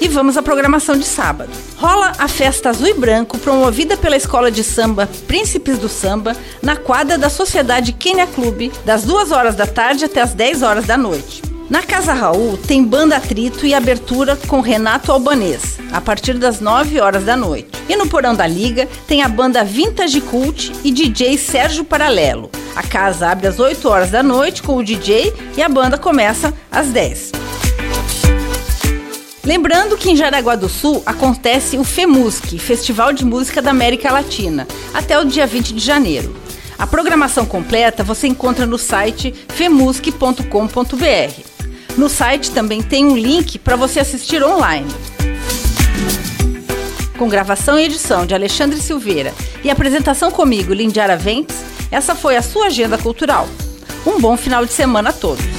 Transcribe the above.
E vamos à programação de sábado. Rola a festa azul e branco promovida pela escola de samba Príncipes do Samba na quadra da Sociedade Kenya Clube, das 2 horas da tarde até as 10 horas da noite. Na Casa Raul tem banda atrito e abertura com Renato Albanês, a partir das 9 horas da noite. E no Porão da Liga tem a banda Vintage Cult e DJ Sérgio Paralelo. A casa abre às 8 horas da noite com o DJ e a banda começa às 10. Lembrando que em Jaraguá do Sul acontece o FEMUSC, Festival de Música da América Latina, até o dia 20 de janeiro. A programação completa você encontra no site femusc.com.br. No site também tem um link para você assistir online. Com gravação e edição de Alexandre Silveira e apresentação comigo, Lindiara Ventes, essa foi a sua agenda cultural. Um bom final de semana a todos.